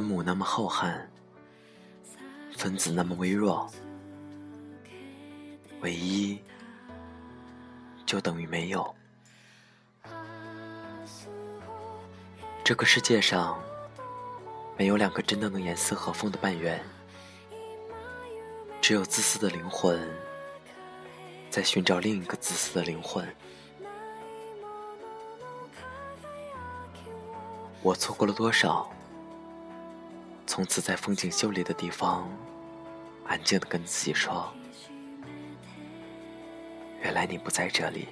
分母那么浩瀚，分子那么微弱，唯一就等于没有。这个世界上没有两个真的能严丝合缝的半圆，只有自私的灵魂在寻找另一个自私的灵魂。我错过了多少？从此在风景秀丽的地方，安静的跟自己说：“原来你不在这里。”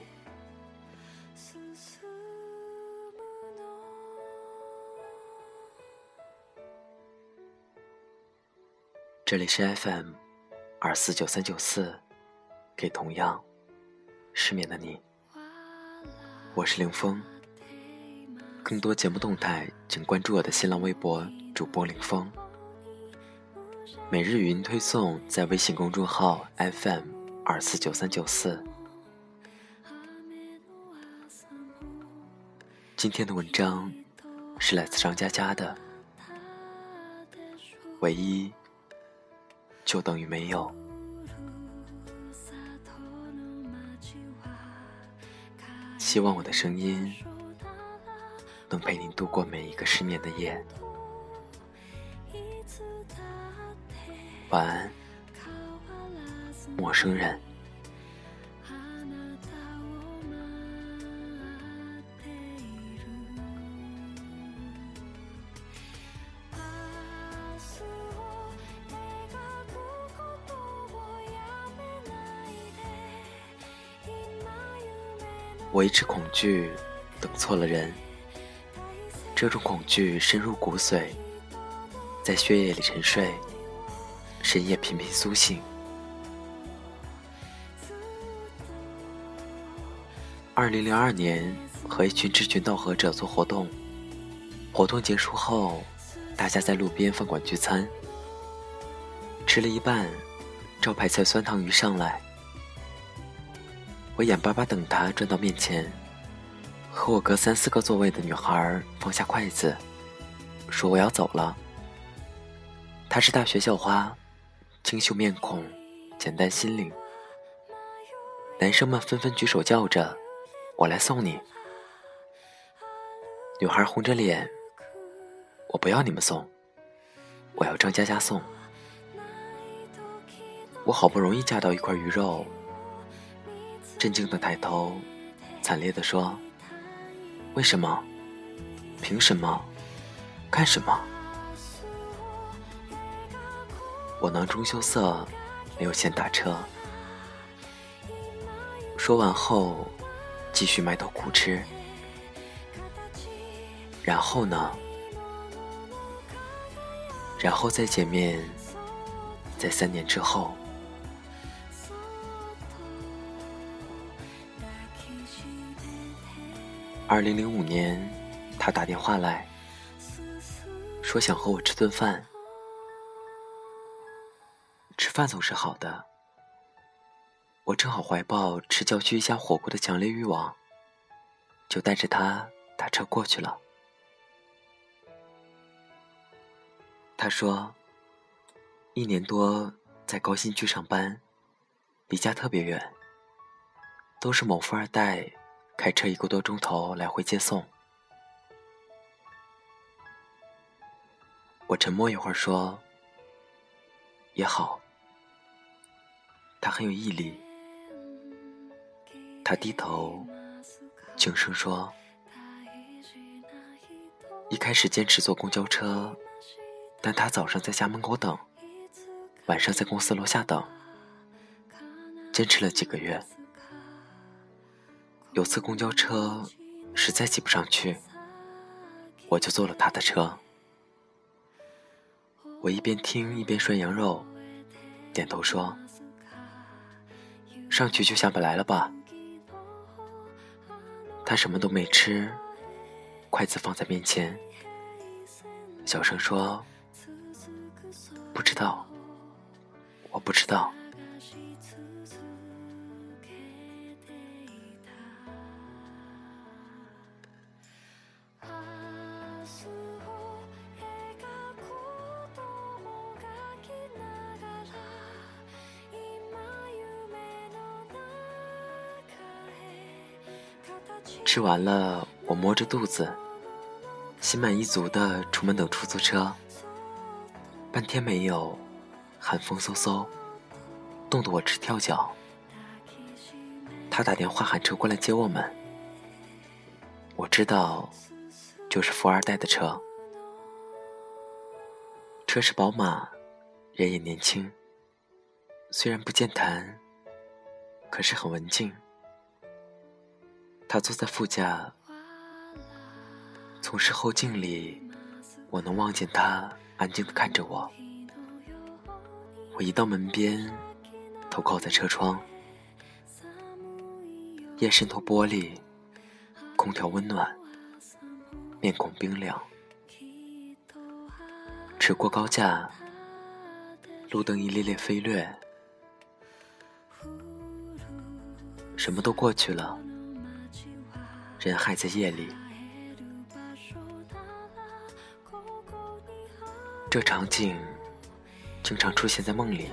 这里是 FM 二四九三九四，给同样失眠的你，我是凌峰。更多节目动态，请关注我的新浪微博。主播林峰，每日语音推送在微信公众号 FM 二四九三九四。今天的文章是来自张佳佳的，唯一就等于没有。希望我的声音能陪您度过每一个失眠的夜。晚安，陌生人。我一直恐惧等错了人，这种恐惧深入骨髓，在血液里沉睡。深夜频频苏醒。二零零二年，和一群志群道合者做活动，活动结束后，大家在路边饭馆聚餐，吃了一半，招牌菜酸汤鱼上来，我眼巴巴等他转到面前，和我隔三四个座位的女孩放下筷子，说我要走了。她是大学校花。清秀面孔，简单心灵。男生们纷纷举手叫着：“我来送你。”女孩红着脸：“我不要你们送，我要张佳佳送。”我好不容易夹到一块鱼肉，震惊的抬头，惨烈的说：“为什么？凭什么？干什么？”我囊中羞涩，没有钱打车。说完后，继续埋头苦吃。然后呢？然后再见面，在三年之后。二零零五年，他打电话来说想和我吃顿饭。吃饭总是好的，我正好怀抱吃郊区一家火锅的强烈欲望，就带着他打车过去了。他说，一年多在高新区上班，离家特别远，都是某富二代开车一个多钟头来回接送。我沉默一会儿说，也好。他很有毅力。他低头，轻声说：“一开始坚持坐公交车，但他早上在家门口等，晚上在公司楼下等，坚持了几个月。有次公交车实在挤不上去，我就坐了他的车。我一边听一边涮羊肉，点头说：“上去就下不来了吧？”他什么都没吃，筷子放在面前，小声说：“不知道。”我不知道。吃完了，我摸着肚子，心满意足的出门等出租车。半天没有。寒风嗖嗖，冻得我直跳脚。他打电话喊车过来接我们。我知道，就是富二代的车。车是宝马，人也年轻。虽然不健谈，可是很文静。他坐在副驾，从视后镜里，我能望见他安静的看着我。我移到门边，头靠在车窗。夜渗透玻璃，空调温暖，面孔冰凉。驶过高架，路灯一列列飞掠，什么都过去了，人还在夜里。这场景。经常出现在梦里，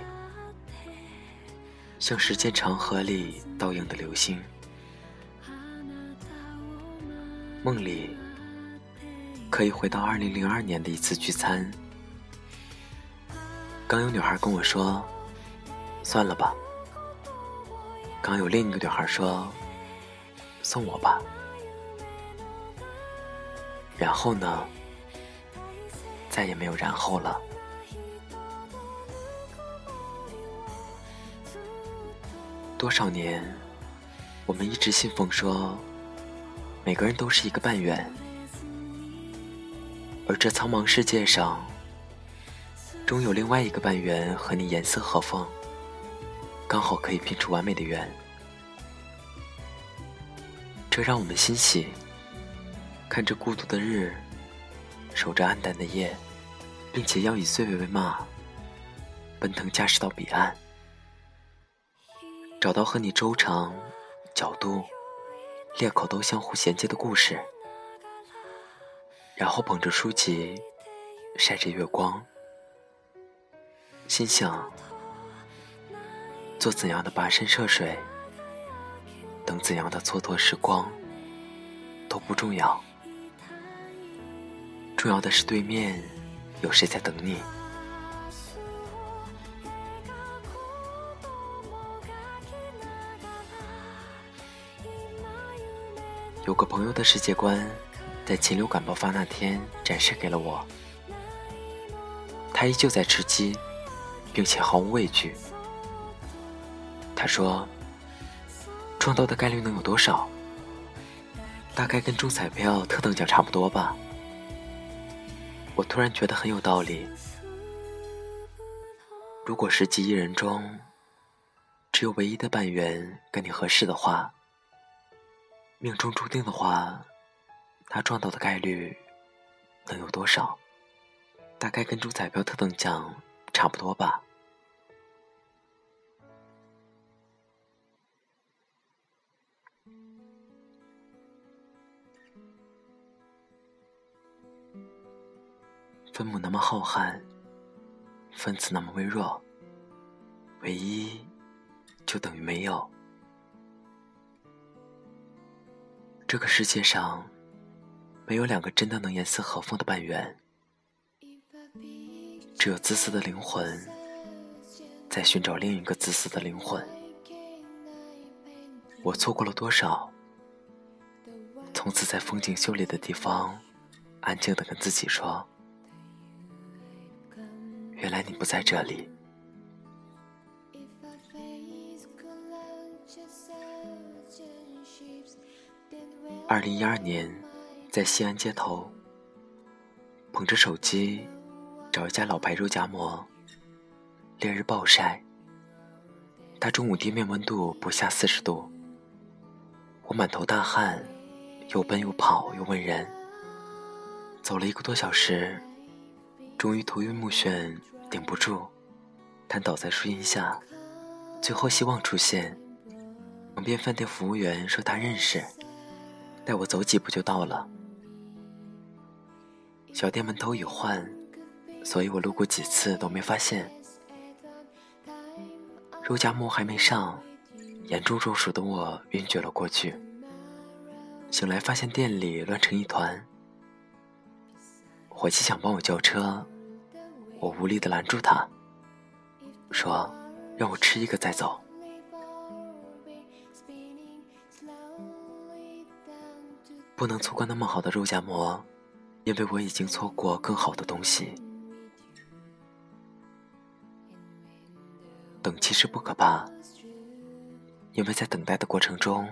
像时间长河里倒映的流星。梦里可以回到二零零二年的一次聚餐，刚有女孩跟我说：“算了吧。”刚有另一个女孩说：“送我吧。”然后呢？再也没有然后了。多少年，我们一直信奉说，每个人都是一个半圆，而这苍茫世界上，终有另外一个半圆和你颜色合缝，刚好可以拼出完美的圆。这让我们欣喜，看着孤独的日，守着暗淡的夜，并且要以岁月为马，奔腾驾驶到彼岸。找到和你周长、角度、裂口都相互衔接的故事，然后捧着书籍，晒着月光，心想：做怎样的跋山涉水，等怎样的蹉跎时光，都不重要，重要的是对面有谁在等你。有个朋友的世界观，在禽流感爆发那天展示给了我。他依旧在吃鸡，并且毫无畏惧。他说：“撞到的概率能有多少？大概跟中彩票特等奖差不多吧。”我突然觉得很有道理。如果十几亿人中，只有唯一的半圆跟你合适的话。命中注定的话，他撞到的概率能有多少？大概跟中彩票特等奖差不多吧。分母那么浩瀚，分子那么微弱，唯一就等于没有。这个世界上，没有两个真的能严丝合缝的半圆，只有自私的灵魂在寻找另一个自私的灵魂。我错过了多少？从此在风景秀丽的地方，安静的跟自己说：“原来你不在这里。二零一二年在西安街头捧着手机找一家老牌肉夹馍烈日暴晒大中午地面温度不下四十度我满头大汗又奔又跑又问人。走了一个多小时终于头晕目眩顶不住，瘫倒在树荫下。最后希望出现，旁边饭店服务员说他认识。带我走几步就到了。小店门头已换，所以我路过几次都没发现。肉夹馍还没上，严重中暑的我晕厥了过去。醒来发现店里乱成一团，伙计想帮我叫车，我无力的拦住他，说让我吃一个再走。不能错过那么好的肉夹馍，因为我已经错过更好的东西。等其实不可怕，因为在等待的过程中，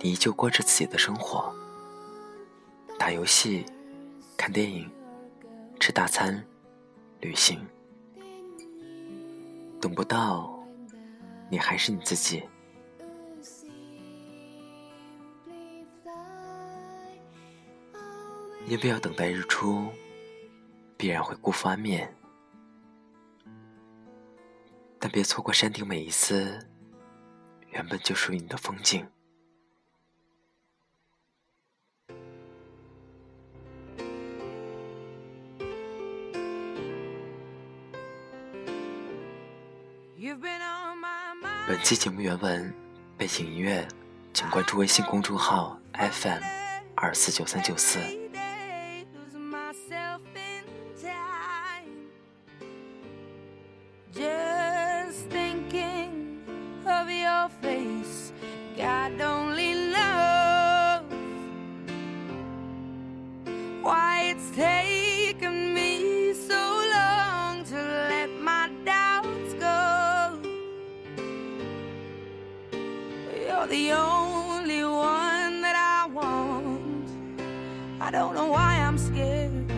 你依旧过着自己的生活，打游戏、看电影、吃大餐、旅行。等不到，你还是你自己。因为要等待日出，必然会辜负安眠，但别错过山顶每一丝原本就属于你的风景。本期节目原文、背景音乐，请关注微信公众号 FM 二四九三九四。Don't know why I'm scared.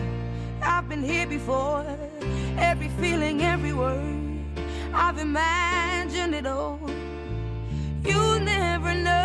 I've been here before. Every feeling, every word. I've imagined it all. You never know.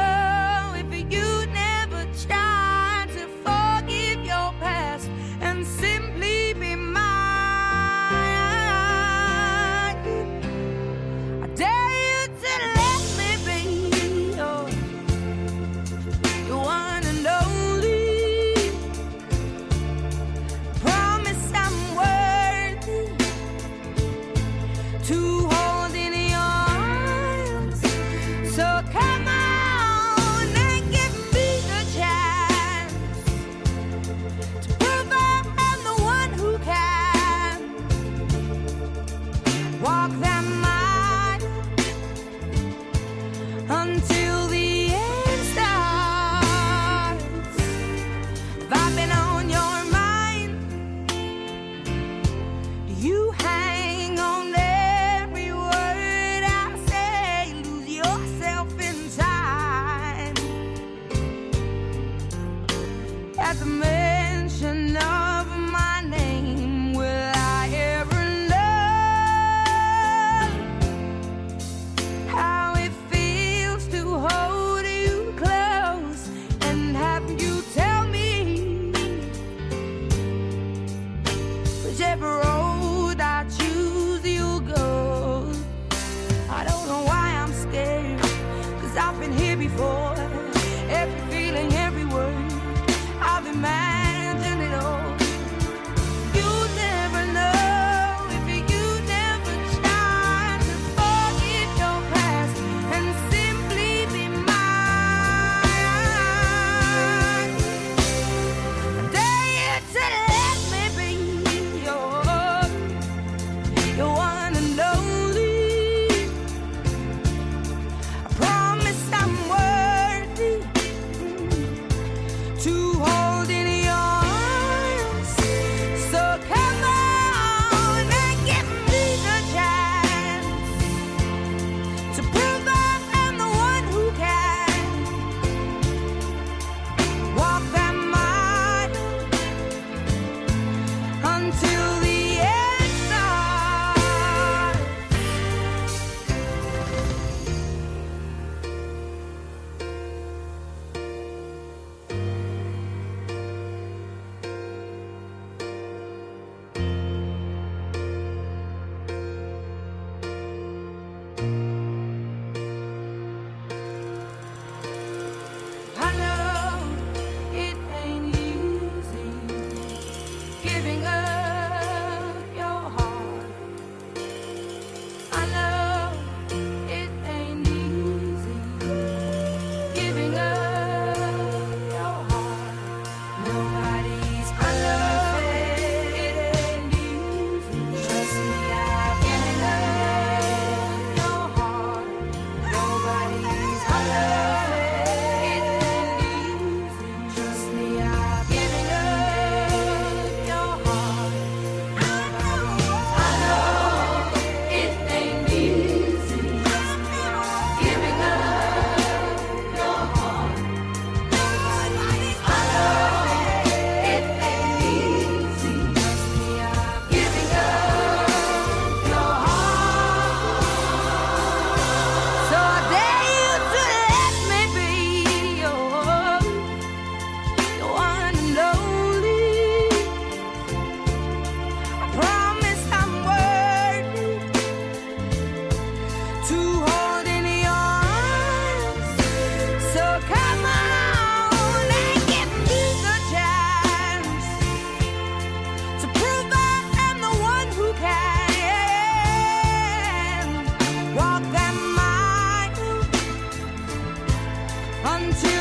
into